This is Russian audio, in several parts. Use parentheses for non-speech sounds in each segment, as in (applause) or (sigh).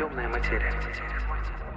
Темная материя.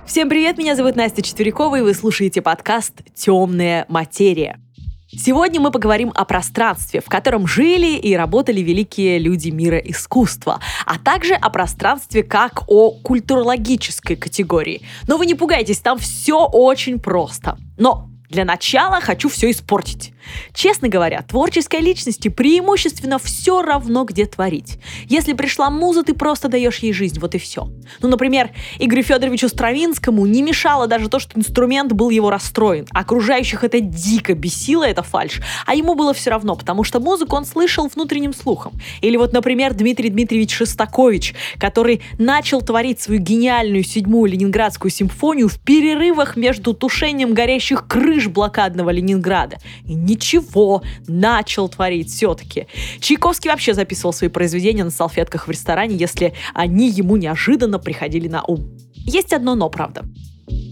Всем привет, меня зовут Настя Четверякова, и вы слушаете подкаст «Темная материя». Сегодня мы поговорим о пространстве, в котором жили и работали великие люди мира искусства, а также о пространстве как о культурологической категории. Но вы не пугайтесь, там все очень просто. Но для начала хочу все испортить. Честно говоря, творческой личности преимущественно все равно, где творить. Если пришла муза, ты просто даешь ей жизнь, вот и все. Ну, например, Игорю Федоровичу Стравинскому не мешало даже то, что инструмент был его расстроен. Окружающих это дико бесило, это фальш. А ему было все равно, потому что музыку он слышал внутренним слухом. Или вот, например, Дмитрий Дмитриевич Шостакович, который начал творить свою гениальную седьмую ленинградскую симфонию в перерывах между тушением горящих крыш блокадного Ленинграда. И не ничего начал творить все-таки. Чайковский вообще записывал свои произведения на салфетках в ресторане, если они ему неожиданно приходили на ум. Есть одно но, правда.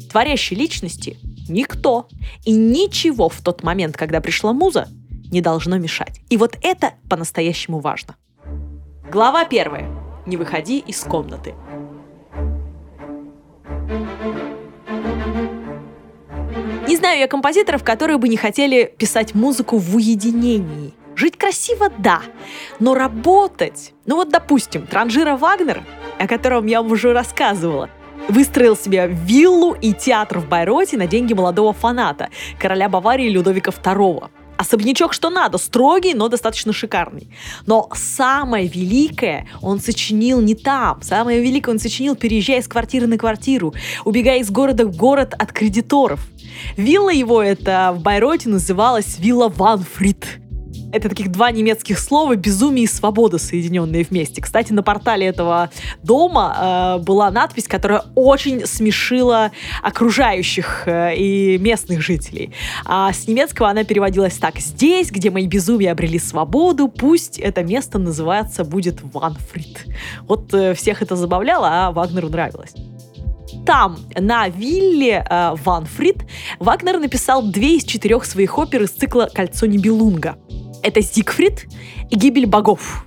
Творящей личности никто и ничего в тот момент, когда пришла муза, не должно мешать. И вот это по-настоящему важно. Глава первая. Не выходи из комнаты. Знаю я композиторов, которые бы не хотели писать музыку в уединении. Жить красиво – да, но работать... Ну вот, допустим, Транжира Вагнер, о котором я вам уже рассказывала, выстроил себе виллу и театр в Байроте на деньги молодого фаната, короля Баварии Людовика II. Особнячок что надо, строгий, но достаточно шикарный. Но самое великое он сочинил не там. Самое великое он сочинил, переезжая с квартиры на квартиру, убегая из города в город от кредиторов. Вилла его это в Байроте называлась Вилла Ванфрид. Это таких два немецких слова «безумие» и «свобода», соединенные вместе. Кстати, на портале этого дома э, была надпись, которая очень смешила окружающих э, и местных жителей. А с немецкого она переводилась так. «Здесь, где мои безумия обрели свободу, пусть это место называется будет Ванфрид». Вот э, всех это забавляло, а Вагнеру нравилось там, на вилле э, Ванфрид, Вагнер написал две из четырех своих опер из цикла «Кольцо Нибелунга». Это «Зигфрид» и «Гибель богов».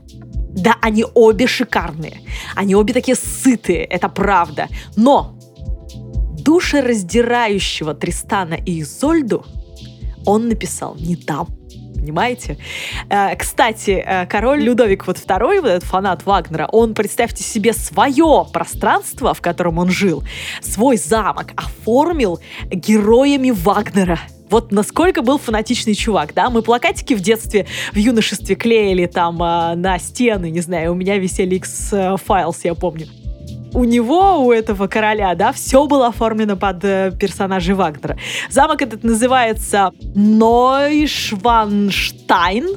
Да, они обе шикарные. Они обе такие сытые, это правда. Но душераздирающего Тристана и Изольду он написал не там понимаете? Э, кстати, э, король Людовик вот второй, вот этот фанат Вагнера, он, представьте себе, свое пространство, в котором он жил, свой замок оформил героями Вагнера. Вот насколько был фанатичный чувак, да? Мы плакатики в детстве, в юношестве клеили там э, на стены, не знаю, у меня висели X-Files, я помню у него, у этого короля, да, все было оформлено под э, персонажей Вагнера. Замок этот называется Нойшванштайн,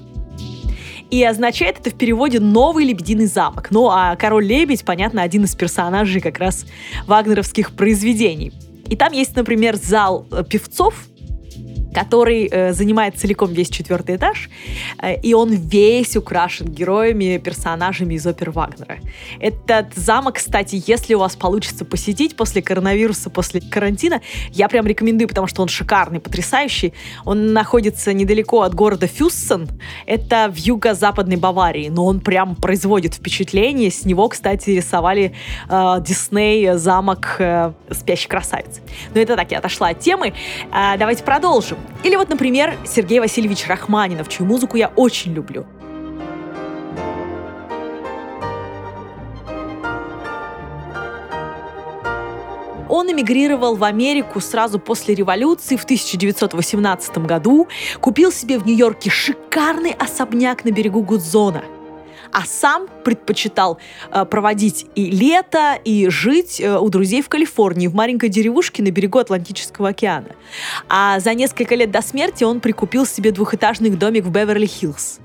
и означает это в переводе «новый лебединый замок». Ну, а король-лебедь, понятно, один из персонажей как раз вагнеровских произведений. И там есть, например, зал э, певцов, который э, занимает целиком весь четвертый этаж, э, и он весь украшен героями, персонажами из опер Вагнера. Этот замок, кстати, если у вас получится посетить после коронавируса, после карантина, я прям рекомендую, потому что он шикарный, потрясающий. Он находится недалеко от города Фюссен, это в юго-западной Баварии, но он прям производит впечатление. С него, кстати, рисовали э, Дисней замок э, «Спящий красавец». Но это так, я отошла от темы. Э, давайте продолжим. Или вот, например, Сергей Васильевич Рахманинов, чью музыку я очень люблю. Он эмигрировал в Америку сразу после революции в 1918 году, купил себе в Нью-Йорке шикарный особняк на берегу Гудзона – а сам предпочитал э, проводить и лето, и жить э, у друзей в Калифорнии, в маленькой деревушке на берегу Атлантического океана. А за несколько лет до смерти он прикупил себе двухэтажный домик в Беверли-Хиллз.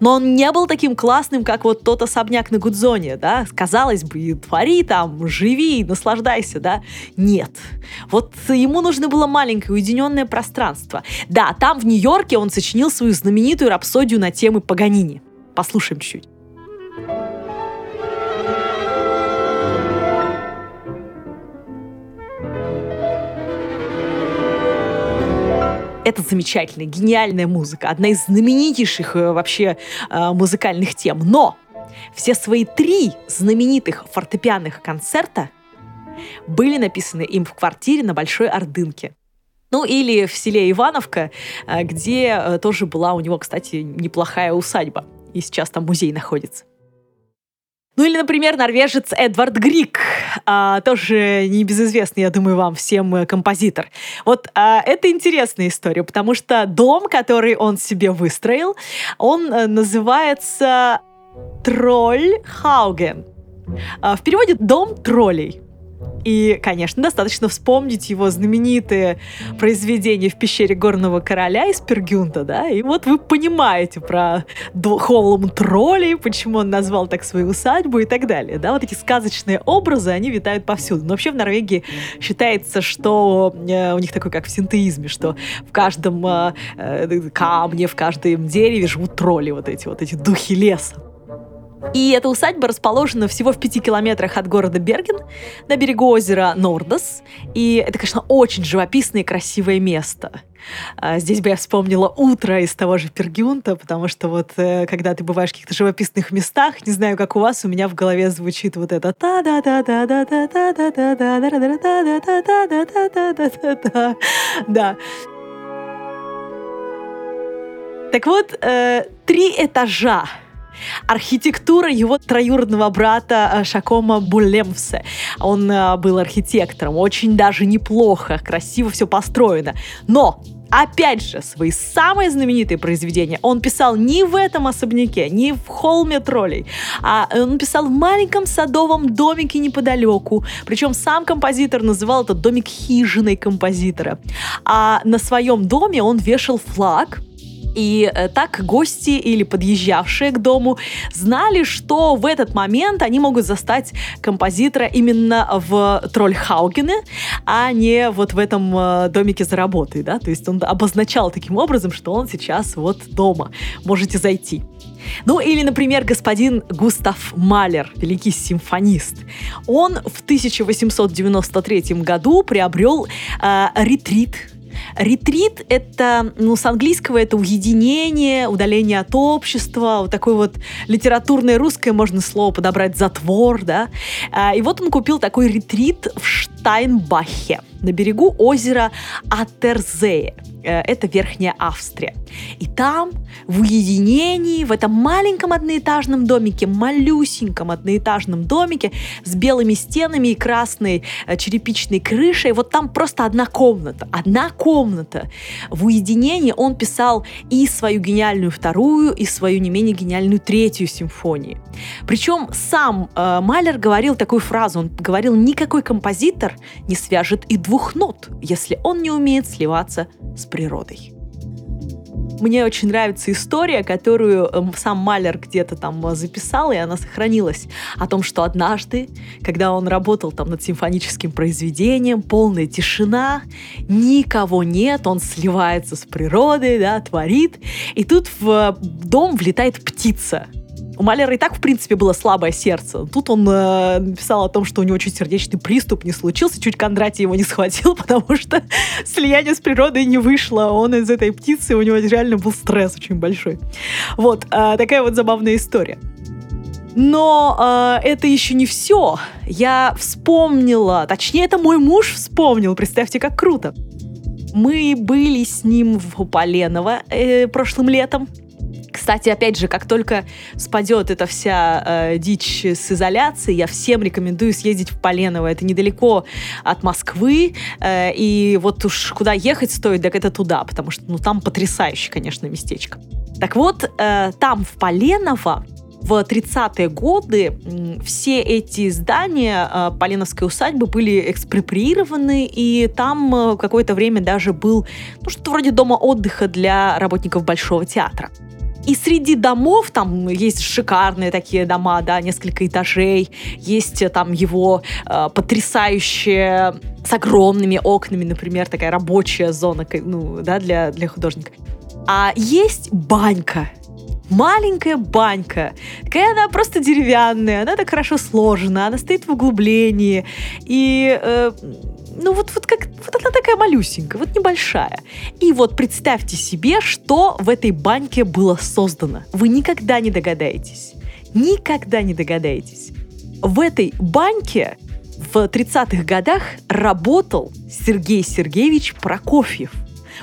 Но он не был таким классным, как вот тот особняк на Гудзоне, да? Казалось бы, твори там, живи, наслаждайся, да? Нет. Вот ему нужно было маленькое уединенное пространство. Да, там в Нью-Йорке он сочинил свою знаменитую рапсодию на темы Паганини. Послушаем чуть. Это замечательная, гениальная музыка, одна из знаменитейших э, вообще э, музыкальных тем. Но все свои три знаменитых фортепианных концерта были написаны им в квартире на Большой Ордынке. Ну или в селе Ивановка, э, где тоже была у него, кстати, неплохая усадьба. И сейчас там музей находится. Ну или, например, норвежец Эдвард Грик, а, тоже небезызвестный, я думаю, вам всем э, композитор. Вот а, это интересная история, потому что дом, который он себе выстроил, он а, называется Тролль Хауген. А, в переводе «дом троллей». И, конечно, достаточно вспомнить его знаменитые произведения в пещере горного короля из Пергюнта, да, и вот вы понимаете про холм троллей, почему он назвал так свою усадьбу и так далее, да, вот эти сказочные образы, они витают повсюду. Но вообще в Норвегии считается, что э, у них такой, как в синтеизме, что в каждом э, э камне, в каждом дереве живут тролли, вот эти вот эти духи леса. И эта усадьба расположена всего в пяти километрах от города Берген, на берегу озера Нордос. И это, конечно, очень живописное и красивое место. А, здесь бы я вспомнила утро из того же Пергюнта, потому что вот э, когда ты бываешь в каких-то живописных местах, не знаю, как у вас, у меня в голове звучит вот это та да да да да да да да да да да да да да да да да да да да Так вот, три этажа Архитектура его троюродного брата э, Шакома Булемсе. Он э, был архитектором, очень даже неплохо, красиво все построено. Но Опять же, свои самые знаменитые произведения он писал не в этом особняке, не в холме троллей, а он писал в маленьком садовом домике неподалеку. Причем сам композитор называл этот домик хижиной композитора. А на своем доме он вешал флаг, и э, так гости или подъезжавшие к дому знали, что в этот момент они могут застать композитора именно в Трольхаугене, а не вот в этом э, домике за работой, да, то есть он обозначал таким образом, что он сейчас вот дома, можете зайти. Ну или, например, господин Густав Малер, великий симфонист. Он в 1893 году приобрел э, ретрит Ретрит — это, ну, с английского это уединение, удаление от общества, вот такое вот литературное русское можно слово подобрать затвор, да. А, и вот он купил такой ретрит в Штайнбахе на берегу озера Атерзее. Э, это Верхняя Австрия. И там, в уединении, в этом маленьком одноэтажном домике, малюсеньком одноэтажном домике с белыми стенами и красной э, черепичной крышей, вот там просто одна комната, одна комната. В уединении он писал и свою гениальную вторую, и свою не менее гениальную третью симфонию. Причем сам э, Малер говорил такую фразу, он говорил, никакой композитор не свяжет и двух нот, если он не умеет сливаться с природой. Мне очень нравится история, которую эм, сам Малер где-то там э, записал, и она сохранилась, о том, что однажды, когда он работал там над симфоническим произведением, полная тишина, никого нет, он сливается с природой, да, творит, и тут в э, дом влетает птица, у Малера и так, в принципе, было слабое сердце. Тут он э, написал о том, что у него чуть сердечный приступ не случился, чуть Кондратий его не схватил, (laughs) потому что слияние с природой не вышло. Он из этой птицы, у него реально был стресс очень большой. Вот, э, такая вот забавная история. Но э, это еще не все. Я вспомнила, точнее, это мой муж вспомнил, представьте, как круто. Мы были с ним в Поленово э, прошлым летом, кстати, опять же, как только спадет эта вся э, дичь с изоляцией, я всем рекомендую съездить в Поленово. Это недалеко от Москвы, э, и вот уж куда ехать стоит, так это туда, потому что ну там потрясающее, конечно, местечко. Так вот, э, там в Поленово в 30-е годы все эти здания э, Поленовской усадьбы были экспроприированы, и там э, какое-то время даже был ну, что-то вроде дома отдыха для работников Большого театра. И среди домов, там есть шикарные такие дома, да, несколько этажей, есть э, там его э, потрясающие с огромными окнами, например, такая рабочая зона, ну, да, для, для художника. А есть банька, маленькая банька. Такая она просто деревянная, она так хорошо сложена, она стоит в углублении. И э, ну вот, вот как, вот она такая малюсенькая, вот небольшая. И вот представьте себе, что в этой баньке было создано. Вы никогда не догадаетесь. Никогда не догадаетесь. В этой баньке в 30-х годах работал Сергей Сергеевич Прокофьев.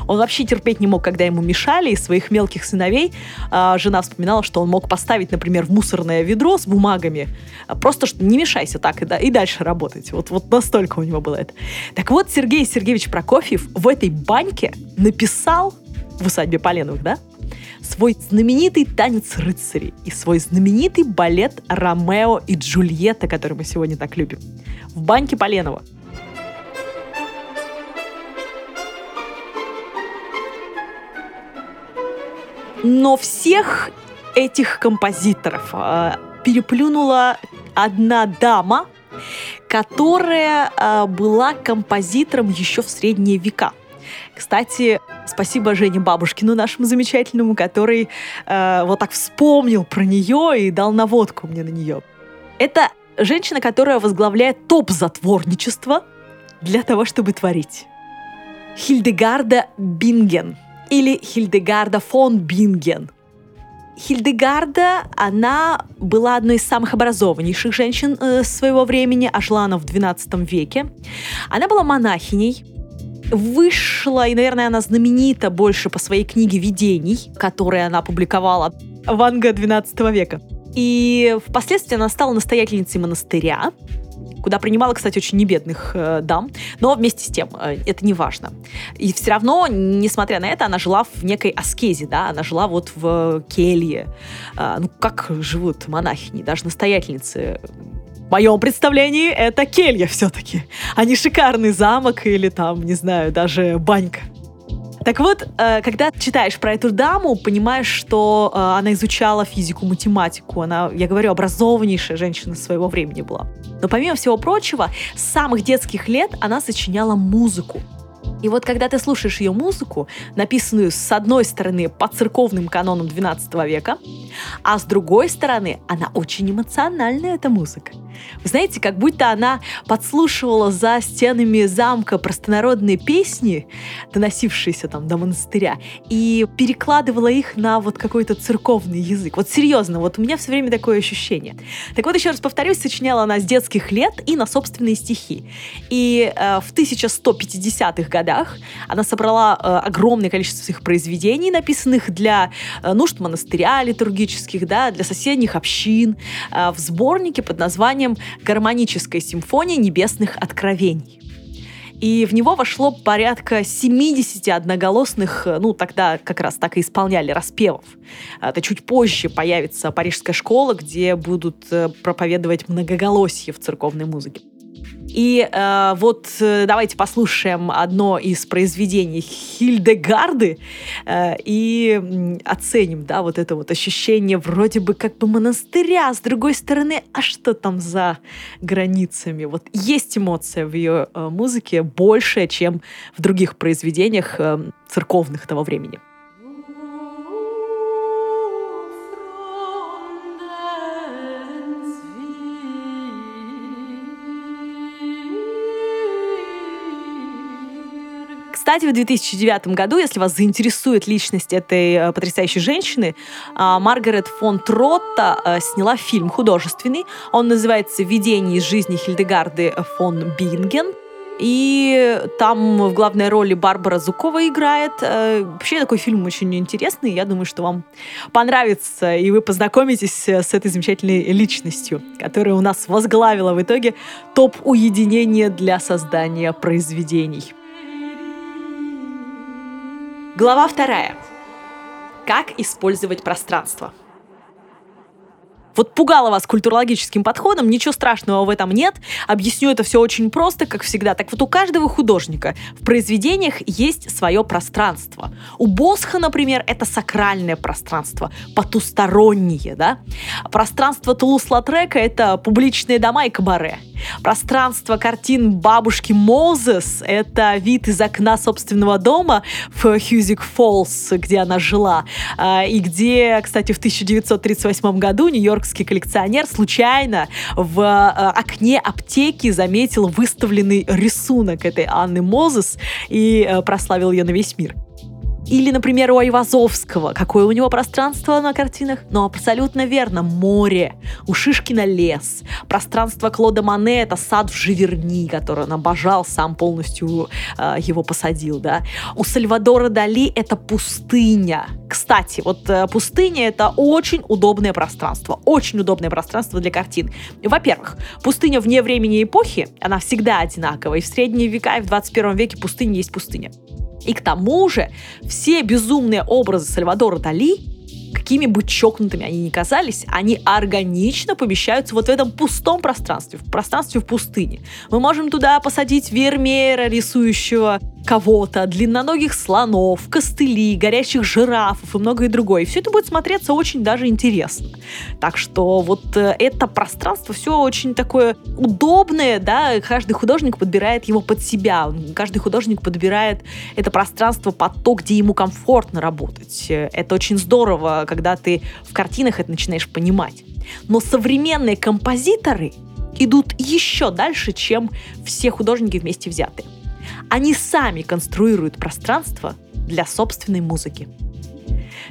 Он вообще терпеть не мог, когда ему мешали, из своих мелких сыновей а, жена вспоминала, что он мог поставить, например, в мусорное ведро с бумагами, а, просто что не мешайся так и, да, и дальше работать. Вот, вот настолько у него было это. Так вот, Сергей Сергеевич Прокофьев в этой баньке написал в усадьбе Поленовых, да, свой знаменитый танец рыцарей и свой знаменитый балет «Ромео и Джульетта», который мы сегодня так любим, в баньке Поленова. Но всех этих композиторов э, переплюнула одна дама, которая э, была композитором еще в средние века. Кстати, спасибо Жене Бабушкину, нашему замечательному, который э, вот так вспомнил про нее и дал наводку мне на нее. Это женщина, которая возглавляет топ затворничества для того, чтобы творить. Хильдегарда Бинген или Хильдегарда фон Бинген. Хильдегарда, она была одной из самых образованнейших женщин э, своего времени, а жила она в XII веке. Она была монахиней, вышла, и, наверное, она знаменита больше по своей книге «Видений», которые она опубликовала в Анго XII века. И впоследствии она стала настоятельницей монастыря, куда принимала, кстати, очень небедных э, дам, но вместе с тем э, это не важно. И все равно, несмотря на это, она жила в некой аскезе, да, она жила вот в келье. Э, ну, как живут монахини, даже настоятельницы в моем представлении это келья все-таки, а не шикарный замок или там, не знаю, даже банька. Так вот, э, когда читаешь про эту даму, понимаешь, что э, она изучала физику, математику. Она, я говорю, образованнейшая женщина своего времени была. Но помимо всего прочего, с самых детских лет она сочиняла музыку. И вот когда ты слушаешь ее музыку, написанную с одной стороны по церковным канонам XII века, а с другой стороны она очень эмоциональная, эта музыка. Вы знаете, как будто она подслушивала за стенами замка простонародные песни, доносившиеся там до монастыря, и перекладывала их на вот какой-то церковный язык. Вот серьезно, вот у меня все время такое ощущение. Так вот, еще раз повторюсь, сочиняла она с детских лет и на собственные стихи. И э, в 1150-х годах она собрала э, огромное количество своих произведений, написанных для э, нужд монастыря литургических, да, для соседних общин, э, в сборнике под названием названием «Гармоническая симфония небесных откровений». И в него вошло порядка 70 одноголосных, ну, тогда как раз так и исполняли распевов. Это чуть позже появится Парижская школа, где будут э, проповедовать многоголосие в церковной музыке. И э, вот э, давайте послушаем одно из произведений Хильдегарды э, и оценим, да, вот это вот ощущение вроде бы как бы монастыря, с другой стороны, а что там за границами? Вот есть эмоция в ее э, музыке большая, чем в других произведениях э, церковных того времени. Кстати, в 2009 году, если вас заинтересует личность этой э, потрясающей женщины, э, Маргарет фон Тротта э, сняла фильм художественный. Он называется «Видение из жизни Хильдегарды фон Бинген». И там в главной роли Барбара Зукова играет. Э, вообще такой фильм очень интересный. Я думаю, что вам понравится, и вы познакомитесь с этой замечательной личностью, которая у нас возглавила в итоге топ уединения для создания произведений. Глава вторая. Как использовать пространство? Вот пугало вас культурологическим подходом, ничего страшного в этом нет. Объясню это все очень просто, как всегда. Так вот, у каждого художника в произведениях есть свое пространство. У Босха, например, это сакральное пространство, потустороннее, да. Пространство Тулус-Латрека — это публичные дома и кабаре. Пространство картин бабушки Мозес — это вид из окна собственного дома в Хьюзик Фоллс, где она жила, а, и где, кстати, в 1938 году Нью-Йорк нью-йоркский коллекционер случайно в э, окне аптеки заметил выставленный рисунок этой Анны Мозес и э, прославил ее на весь мир. Или, например, у Айвазовского. Какое у него пространство на картинах? Ну, абсолютно верно. Море. У Шишкина лес. Пространство Клода Мане — это сад в Живерни, который он обожал, сам полностью э, его посадил, да. У Сальвадора Дали это пустыня. Кстати, вот э, пустыня — это очень удобное пространство. Очень удобное пространство для картин. Во-первых, пустыня вне времени и эпохи, она всегда одинаковая. И в средние века, и в 21 веке пустыня есть пустыня. И к тому же все безумные образы Сальвадора Дали какими бы чокнутыми они ни казались, они органично помещаются вот в этом пустом пространстве, в пространстве в пустыне. Мы можем туда посадить Вермеера, рисующего кого-то, длинноногих слонов, костыли, горящих жирафов и многое другое. Все это будет смотреться очень даже интересно. Так что вот э, это пространство все очень такое удобное, да, каждый художник подбирает его под себя, каждый художник подбирает это пространство под то, где ему комфортно работать. Это очень здорово, когда ты в картинах это начинаешь понимать. Но современные композиторы идут еще дальше, чем все художники вместе взятые. Они сами конструируют пространство для собственной музыки.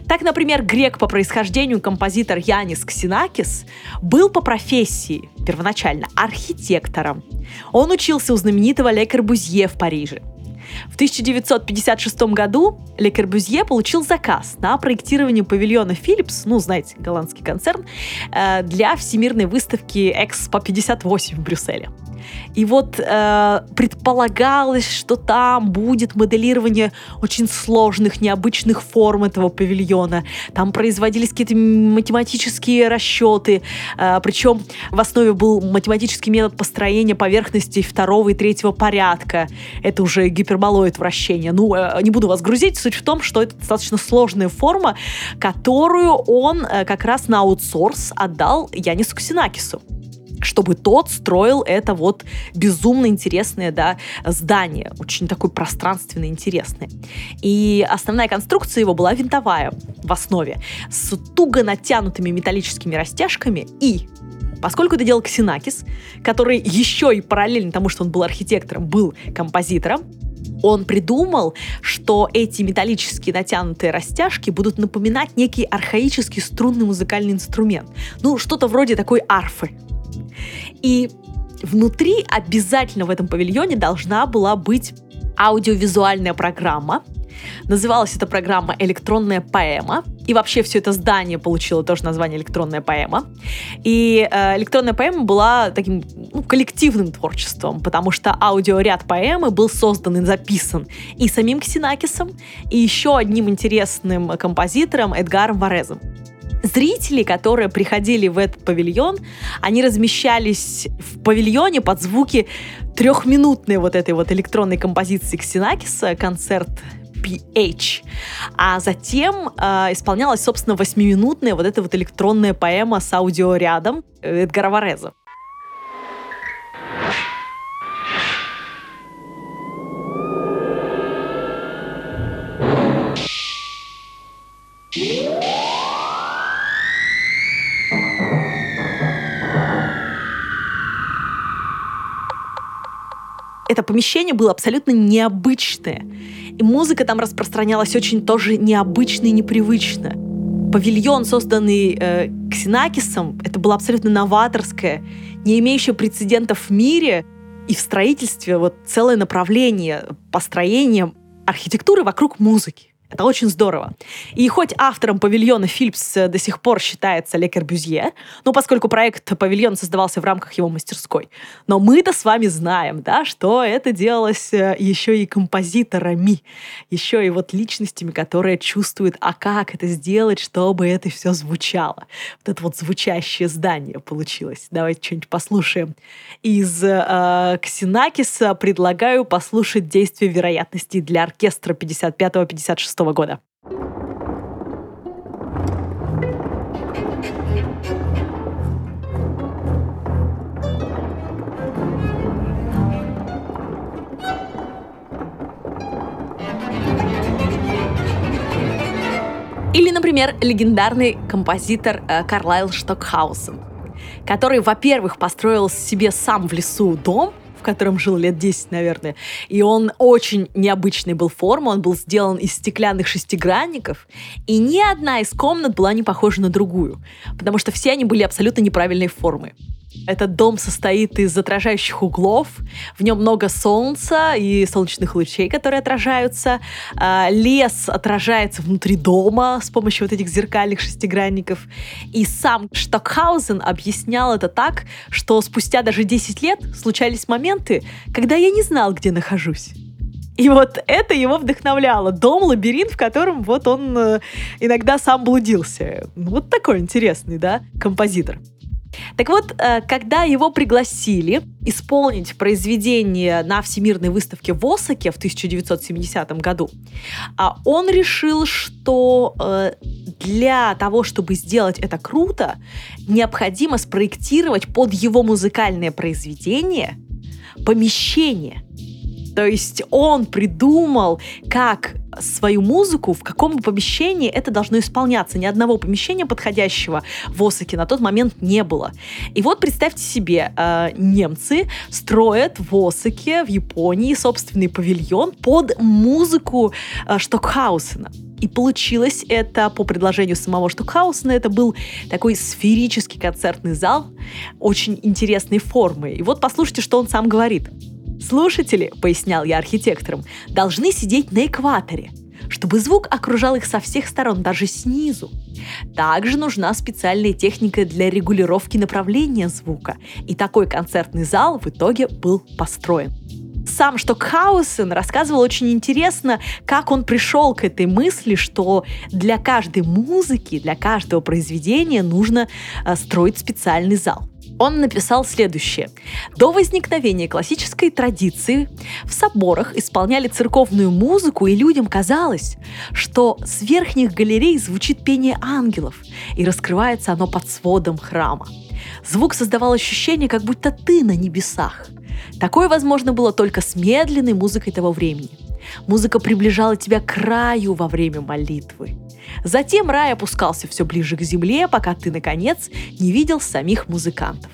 Так, например, грек по происхождению композитор Янис Ксенакис был по профессии первоначально архитектором. Он учился у знаменитого Ле Корбузье в Париже. В 1956 году Ле Корбюзье получил заказ на проектирование павильона Philips, ну, знаете, голландский концерн, э, для всемирной выставки Экспо 58 в Брюсселе. И вот э, предполагалось, что там будет моделирование очень сложных, необычных форм этого павильона. Там производились какие-то математические расчеты. Э, причем в основе был математический метод построения поверхностей второго и третьего порядка. Это уже гиперболоид вращения. Ну, э, не буду вас грузить. Суть в том, что это достаточно сложная форма, которую он э, как раз на аутсорс отдал Янису Ксенакису чтобы тот строил это вот безумно интересное да, здание, очень такое пространственно интересное. И основная конструкция его была винтовая в основе, с туго натянутыми металлическими растяжками и Поскольку это делал Ксенакис, который еще и параллельно тому, что он был архитектором, был композитором, он придумал, что эти металлические натянутые растяжки будут напоминать некий архаический струнный музыкальный инструмент. Ну, что-то вроде такой арфы. И внутри обязательно в этом павильоне должна была быть аудиовизуальная программа. Называлась эта программа «Электронная поэма». И вообще все это здание получило тоже название «Электронная поэма». И э, «Электронная поэма» была таким ну, коллективным творчеством, потому что аудиоряд поэмы был создан и записан и самим Ксенакисом, и еще одним интересным композитором Эдгаром Варезом зрители, которые приходили в этот павильон, они размещались в павильоне под звуки трехминутной вот этой вот электронной композиции Ксенакиса, концерт PH. А затем э, исполнялась, собственно, восьмиминутная вот эта вот электронная поэма с аудиорядом Эдгара Вареза. Это помещение было абсолютно необычное. И музыка там распространялась очень тоже необычно и непривычно. Павильон, созданный э, Ксенакисом, это было абсолютно новаторское, не имеющее прецедентов в мире и в строительстве вот целое направление построения архитектуры вокруг музыки. Это очень здорово. И хоть автором павильона Филипс э, до сих пор считается Ле Корбюзье, ну, поскольку проект павильон создавался в рамках его мастерской, но мы-то с вами знаем, да, что это делалось э, еще и композиторами, еще и вот личностями, которые чувствуют, а как это сделать, чтобы это все звучало. Вот это вот звучащее здание получилось. Давайте что-нибудь послушаем. Из э, Ксенакиса предлагаю послушать действие вероятностей для оркестра 55-56 года. Или, например, легендарный композитор э, Карлайл Штокхаусен, который, во-первых, построил себе сам в лесу дом, в котором жил лет 10, наверное. И он очень необычный был формы, он был сделан из стеклянных шестигранников, и ни одна из комнат была не похожа на другую, потому что все они были абсолютно неправильной формы. Этот дом состоит из отражающих углов, в нем много солнца и солнечных лучей, которые отражаются. А, лес отражается внутри дома с помощью вот этих зеркальных шестигранников. И сам Штокхаузен объяснял это так, что спустя даже 10 лет случались моменты, когда я не знал, где нахожусь. И вот это его вдохновляло. Дом-лабиринт, в котором вот он э, иногда сам блудился. Вот такой интересный, да, композитор. Так вот, э, когда его пригласили исполнить произведение на Всемирной выставке в Осаке в 1970 году, а он решил, что э, для того, чтобы сделать это круто, необходимо спроектировать под его музыкальное произведение помещение – то есть он придумал, как свою музыку, в каком помещении это должно исполняться. Ни одного помещения подходящего в Осаке на тот момент не было. И вот представьте себе, э, немцы строят в Осаке, в Японии, собственный павильон под музыку э, Штокхаусена. И получилось это по предложению самого Штокхаусена. Это был такой сферический концертный зал очень интересной формы. И вот послушайте, что он сам говорит. Слушатели, пояснял я архитекторам, должны сидеть на экваторе, чтобы звук окружал их со всех сторон, даже снизу. Также нужна специальная техника для регулировки направления звука, и такой концертный зал в итоге был построен. Сам Штокхаусен рассказывал очень интересно, как он пришел к этой мысли, что для каждой музыки, для каждого произведения нужно э, строить специальный зал он написал следующее. До возникновения классической традиции в соборах исполняли церковную музыку, и людям казалось, что с верхних галерей звучит пение ангелов, и раскрывается оно под сводом храма. Звук создавал ощущение, как будто ты на небесах. Такое возможно было только с медленной музыкой того времени. Музыка приближала тебя к краю во время молитвы. Затем рай опускался все ближе к земле, пока ты, наконец, не видел самих музыкантов.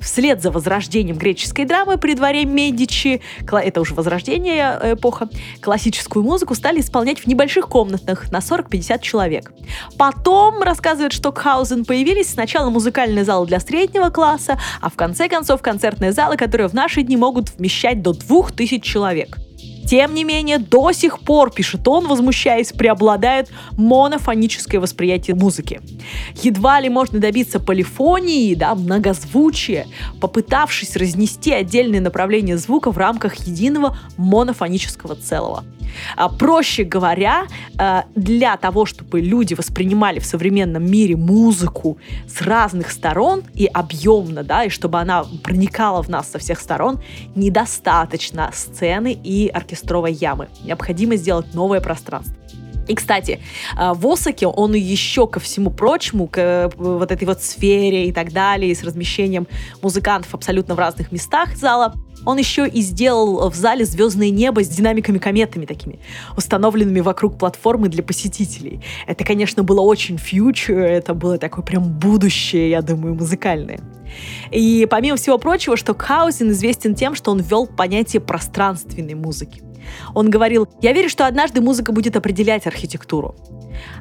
Вслед за возрождением греческой драмы при дворе Медичи, это уже возрождение э, эпоха, классическую музыку стали исполнять в небольших комнатах на 40-50 человек. Потом, рассказывает Штокхаузен, появились сначала музыкальные залы для среднего класса, а в конце концов концертные залы, которые в наши дни могут вмещать до 2000 человек. Тем не менее, до сих пор, пишет он, возмущаясь, преобладает монофоническое восприятие музыки. Едва ли можно добиться полифонии, да, многозвучия, попытавшись разнести отдельные направления звука в рамках единого монофонического целого. А, проще говоря, а, для того, чтобы люди воспринимали в современном мире музыку с разных сторон и объемно, да, и чтобы она проникала в нас со всех сторон, недостаточно сцены и оркестровой ямы. Необходимо сделать новое пространство. И, кстати, а, в Осаке он еще ко всему прочему, к э, вот этой вот сфере и так далее, с размещением музыкантов абсолютно в разных местах зала, он еще и сделал в зале звездное небо с динамиками-кометами такими, установленными вокруг платформы для посетителей. Это, конечно, было очень фьючер, это было такое прям будущее, я думаю, музыкальное. И помимо всего прочего, что Хаузен известен тем, что он ввел понятие пространственной музыки. Он говорил, я верю, что однажды музыка будет определять архитектуру.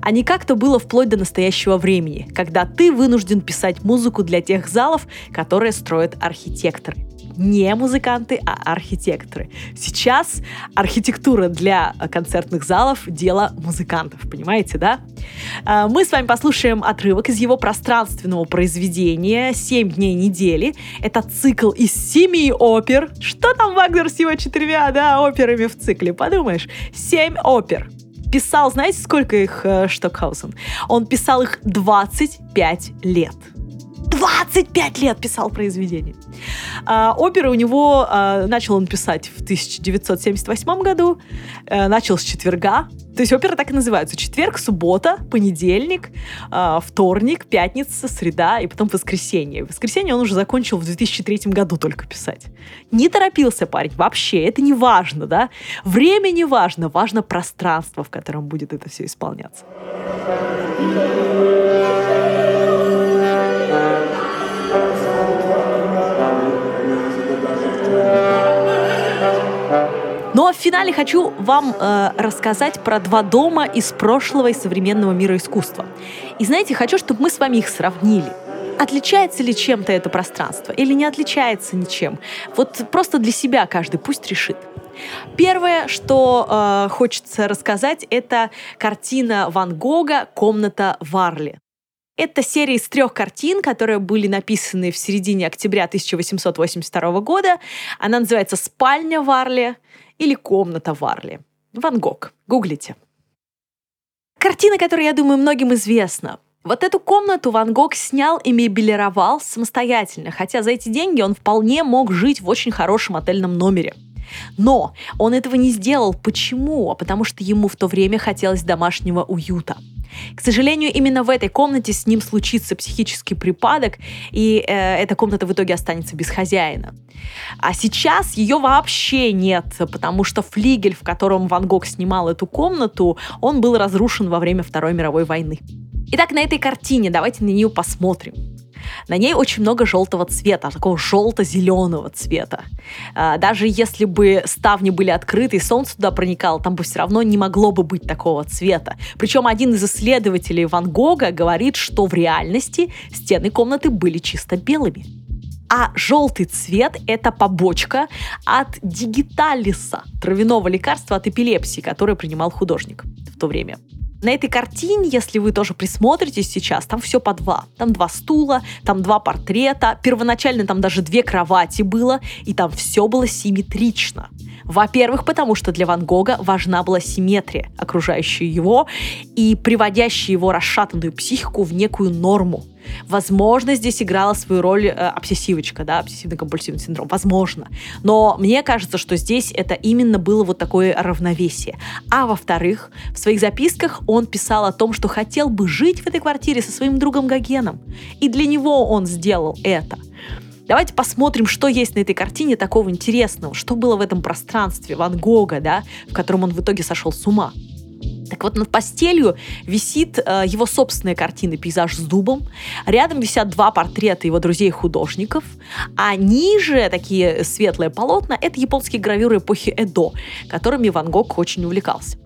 А не как-то было вплоть до настоящего времени, когда ты вынужден писать музыку для тех залов, которые строят архитекторы не музыканты, а архитекторы. Сейчас архитектура для концертных залов – дело музыкантов, понимаете, да? А, мы с вами послушаем отрывок из его пространственного произведения «Семь дней недели». Это цикл из семи опер. Что там Вагнер с его четырьмя, да, операми в цикле? Подумаешь, семь опер писал, знаете, сколько их э, Штокхаузен? Он писал их 25 лет. 25 лет писал произведение. А, оперы у него а, начал он писать в 1978 году, а, начал с четверга. То есть оперы так и называются. Четверг, суббота, понедельник, а, вторник, пятница, среда и потом воскресенье. Воскресенье он уже закончил в 2003 году только писать. Не торопился парень вообще, это не важно, да? Время не важно, важно пространство, в котором будет это все исполняться. Финале хочу вам э, рассказать про два дома из прошлого и современного мира искусства. И знаете, хочу, чтобы мы с вами их сравнили. Отличается ли чем-то это пространство или не отличается ничем? Вот просто для себя каждый пусть решит. Первое, что э, хочется рассказать, это картина Ван Гога «Комната Варли». Это серия из трех картин, которые были написаны в середине октября 1882 года. Она называется «Спальня Варли» или «Комната Варли». Ван Гог. Гуглите. Картина, которая, я думаю, многим известна. Вот эту комнату Ван Гог снял и мебелировал самостоятельно, хотя за эти деньги он вполне мог жить в очень хорошем отельном номере. Но он этого не сделал. Почему? А потому что ему в то время хотелось домашнего уюта. К сожалению, именно в этой комнате с ним случится психический припадок, и э, эта комната в итоге останется без хозяина. А сейчас ее вообще нет, потому что флигель, в котором Ван Гог снимал эту комнату, он был разрушен во время Второй мировой войны. Итак, на этой картине давайте на нее посмотрим. На ней очень много желтого цвета, такого желто-зеленого цвета. А, даже если бы ставни были открыты и солнце туда проникало, там бы все равно не могло бы быть такого цвета. Причем один из исследователей Ван Гога говорит, что в реальности стены комнаты были чисто белыми. А желтый цвет – это побочка от дигиталиса, травяного лекарства от эпилепсии, которое принимал художник в то время. На этой картине, если вы тоже присмотритесь сейчас, там все по два. Там два стула, там два портрета. Первоначально там даже две кровати было, и там все было симметрично. Во-первых, потому что для Ван Гога важна была симметрия, окружающая его и приводящая его расшатанную психику в некую норму. Возможно, здесь играла свою роль э, обсессивочка, да, обсессивно-компульсивный синдром. Возможно. Но мне кажется, что здесь это именно было вот такое равновесие. А во-вторых, в своих записках он писал о том, что хотел бы жить в этой квартире со своим другом Гогеном. И для него он сделал это. Давайте посмотрим, что есть на этой картине такого интересного, что было в этом пространстве Ван Гога, да, в котором он в итоге сошел с ума. Так вот, над постелью висит э, его собственная картина «Пейзаж с дубом». Рядом висят два портрета его друзей-художников. А ниже такие светлые полотна – это японские гравюры эпохи Эдо, которыми Ван Гог очень увлекался.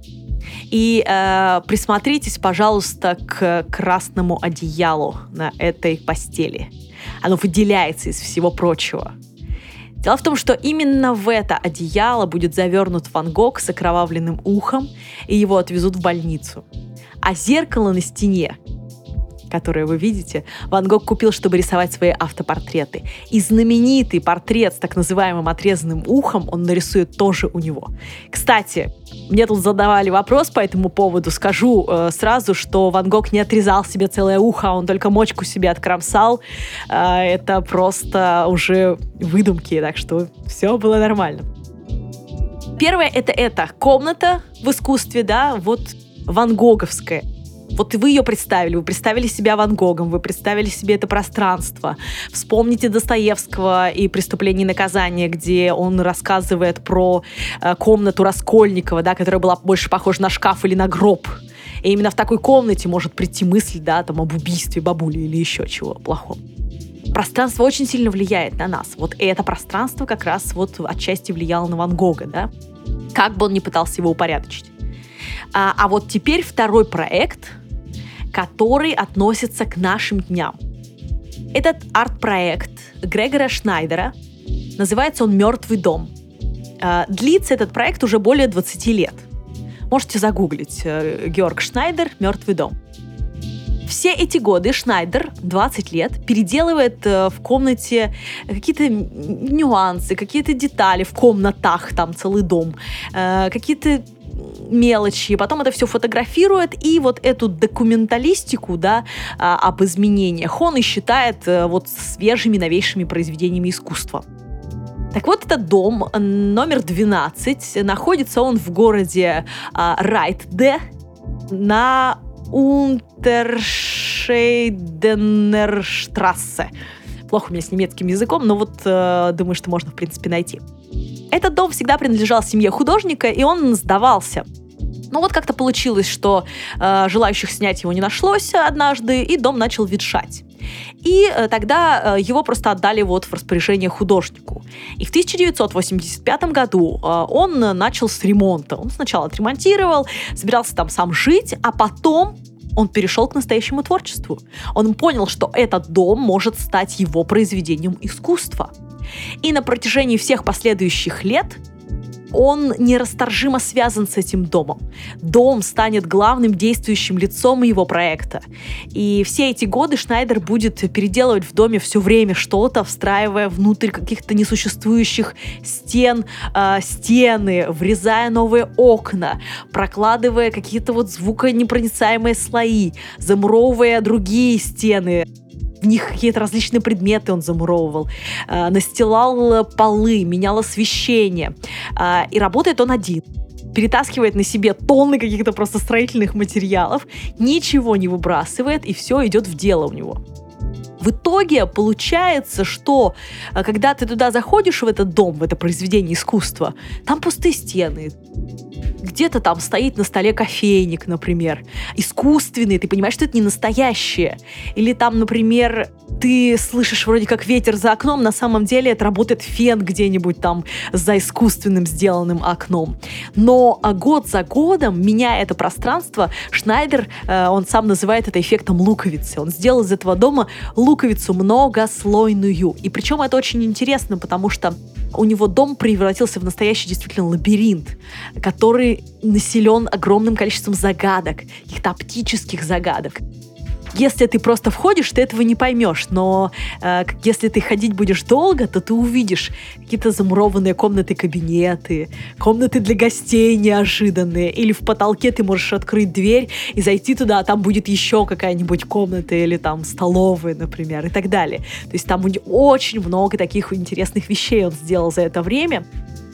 И э, присмотритесь, пожалуйста, к красному одеялу на этой постели. Оно выделяется из всего прочего. Дело в том, что именно в это одеяло будет завернут Ван Гог с окровавленным ухом, и его отвезут в больницу. А зеркало на стене которые вы видите, Ван Гог купил, чтобы рисовать свои автопортреты. И знаменитый портрет с так называемым отрезанным ухом он нарисует тоже у него. Кстати, мне тут задавали вопрос по этому поводу. Скажу э, сразу, что Ван Гог не отрезал себе целое ухо, он только мочку себе откромсал. Э, это просто уже выдумки, так что все было нормально. Первое это это комната в искусстве, да, вот Ван Гоговская. Вот вы ее представили, вы представили себя Ван Гогом, вы представили себе это пространство. Вспомните Достоевского и «Преступление и наказание», где он рассказывает про э, комнату Раскольникова, да, которая была больше похожа на шкаф или на гроб. И именно в такой комнате может прийти мысль, да, там, об убийстве бабули или еще чего плохого. Пространство очень сильно влияет на нас. Вот это пространство как раз вот отчасти влияло на Ван Гога, да? Как бы он ни пытался его упорядочить. А, а вот теперь второй проект, который относится к нашим дням. Этот арт-проект Грегора Шнайдера, называется он «Мертвый дом». А, длится этот проект уже более 20 лет. Можете загуглить э, Георг Шнайдер «Мертвый дом». Все эти годы Шнайдер, 20 лет, переделывает э, в комнате какие-то нюансы, какие-то детали в комнатах, там целый дом, э, какие-то мелочи, потом это все фотографирует, и вот эту документалистику, да, а, об изменениях он и считает э, вот свежими, новейшими произведениями искусства. Так вот, этот дом номер 12, находится он в городе а, Райтде на Унтершейденерштрассе. Плохо у меня с немецким языком, но вот э, думаю, что можно, в принципе, найти. Этот дом всегда принадлежал семье художника, и он сдавался. Но вот как-то получилось, что э, желающих снять его не нашлось однажды, и дом начал ветшать. И э, тогда э, его просто отдали вот в распоряжение художнику. И в 1985 году э, он начал с ремонта. Он сначала отремонтировал, собирался там сам жить, а потом он перешел к настоящему творчеству. Он понял, что этот дом может стать его произведением искусства. И на протяжении всех последующих лет он нерасторжимо связан с этим домом. Дом станет главным действующим лицом его проекта. И все эти годы Шнайдер будет переделывать в доме все время что-то, встраивая внутрь каких-то несуществующих стен, э, стены, врезая новые окна, прокладывая какие-то вот звуконепроницаемые слои, замуровывая другие стены, в них какие-то различные предметы он замуровывал, э, настилал полы, менял освещение. Э, и работает он один перетаскивает на себе тонны каких-то просто строительных материалов, ничего не выбрасывает, и все идет в дело у него. В итоге получается, что э, когда ты туда заходишь, в этот дом, в это произведение искусства, там пустые стены, где-то там стоит на столе кофейник, например, искусственный, ты понимаешь, что это не настоящее. Или там, например, ты слышишь вроде как ветер за окном, на самом деле это работает фен где-нибудь там за искусственным сделанным окном. Но а, год за годом, меняя это пространство, Шнайдер, э, он сам называет это эффектом луковицы. Он сделал из этого дома луковицу многослойную. И причем это очень интересно, потому что у него дом превратился в настоящий действительно лабиринт, который населен огромным количеством загадок, каких-то оптических загадок. Если ты просто входишь, ты этого не поймешь, но э, если ты ходить будешь долго, то ты увидишь какие-то замурованные комнаты, кабинеты, комнаты для гостей неожиданные, или в потолке ты можешь открыть дверь и зайти туда, а там будет еще какая-нибудь комната или там столовая, например, и так далее. То есть там очень много таких интересных вещей он сделал за это время.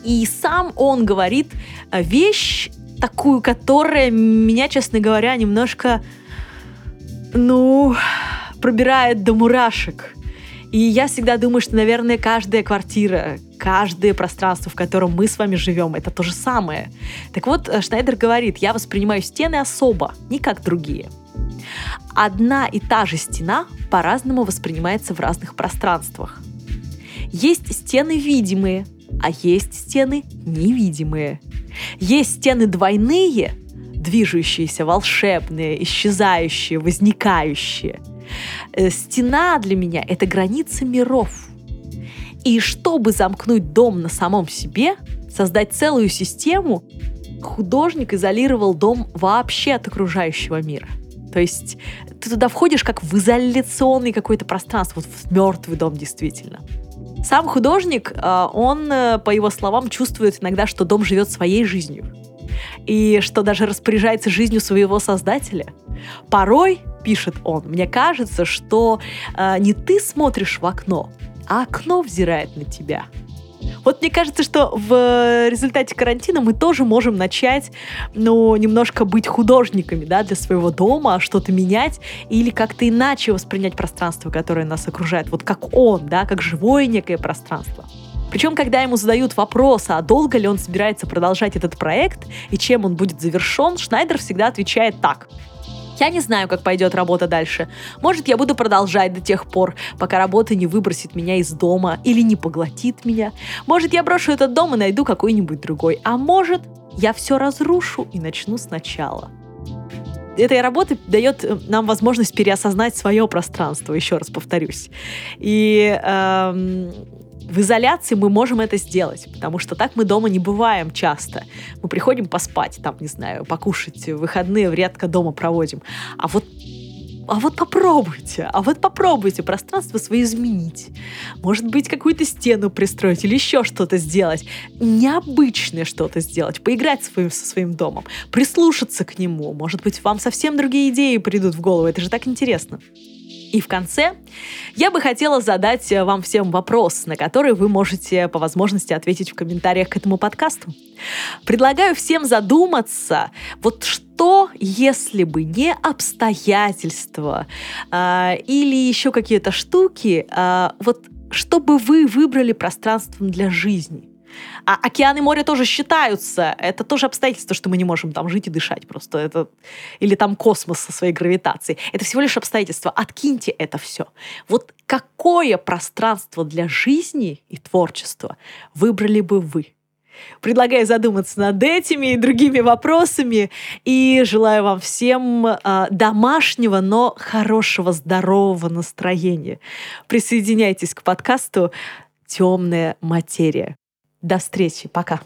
И сам он говорит э, вещь такую, которая меня, честно говоря, немножко ну, пробирает до мурашек. И я всегда думаю, что, наверное, каждая квартира, каждое пространство, в котором мы с вами живем, это то же самое. Так вот, э, Шнайдер говорит, я воспринимаю стены особо, не как другие. Одна и та же стена по-разному воспринимается в разных пространствах. Есть стены видимые, а есть стены невидимые. Есть стены двойные, движущиеся, волшебные, исчезающие, возникающие. Э, стена для меня — это граница миров. И чтобы замкнуть дом на самом себе, создать целую систему, художник изолировал дом вообще от окружающего мира. То есть ты туда входишь как в изоляционный какое-то пространство, вот в мертвый дом действительно. Сам художник, э, он, э, по его словам, чувствует иногда, что дом живет своей жизнью и что даже распоряжается жизнью своего создателя. Порой, пишет он, мне кажется, что э, не ты смотришь в окно, а окно взирает на тебя. Вот мне кажется, что в результате карантина мы тоже можем начать, ну, немножко быть художниками, да, для своего дома, что-то менять или как-то иначе воспринять пространство, которое нас окружает, вот как он, да, как живое некое пространство. Причем, когда ему задают вопрос, а долго ли он собирается продолжать этот проект и чем он будет завершен, Шнайдер всегда отвечает так. Я не знаю, как пойдет работа дальше. Может, я буду продолжать до тех пор, пока работа не выбросит меня из дома или не поглотит меня. Может, я брошу этот дом и найду какой-нибудь другой. А может, я все разрушу и начну сначала. Эта работа дает э, нам возможность переосознать свое пространство, еще раз повторюсь. И эм, в изоляции мы можем это сделать, потому что так мы дома не бываем часто. Мы приходим поспать, там, не знаю, покушать, выходные редко дома проводим. А вот а вот попробуйте, а вот попробуйте пространство свои изменить. Может быть, какую-то стену пристроить или еще что-то сделать. Необычное что-то сделать. Поиграть своим, со своим домом. Прислушаться к нему. Может быть, вам совсем другие идеи придут в голову. Это же так интересно. И в конце я бы хотела задать э, вам всем вопрос, на который вы можете по возможности ответить в комментариях к этому подкасту. Предлагаю всем задуматься, вот что, если бы не обстоятельства э, или еще какие-то штуки, э, вот чтобы вы выбрали пространством для жизни – А океаны и море тоже считаются. Это тоже обстоятельство, что мы не можем там жить и дышать просто. Это... Или там космос со своей гравитацией. Это всего лишь обстоятельства. Откиньте это все. Вот какое пространство для жизни и творчества выбрали бы вы? Предлагаю задуматься над этими и другими вопросами. И желаю вам всем э, домашнего, но хорошего, здорового настроения. Присоединяйтесь к подкасту «Темная материя». До встречи. Пока.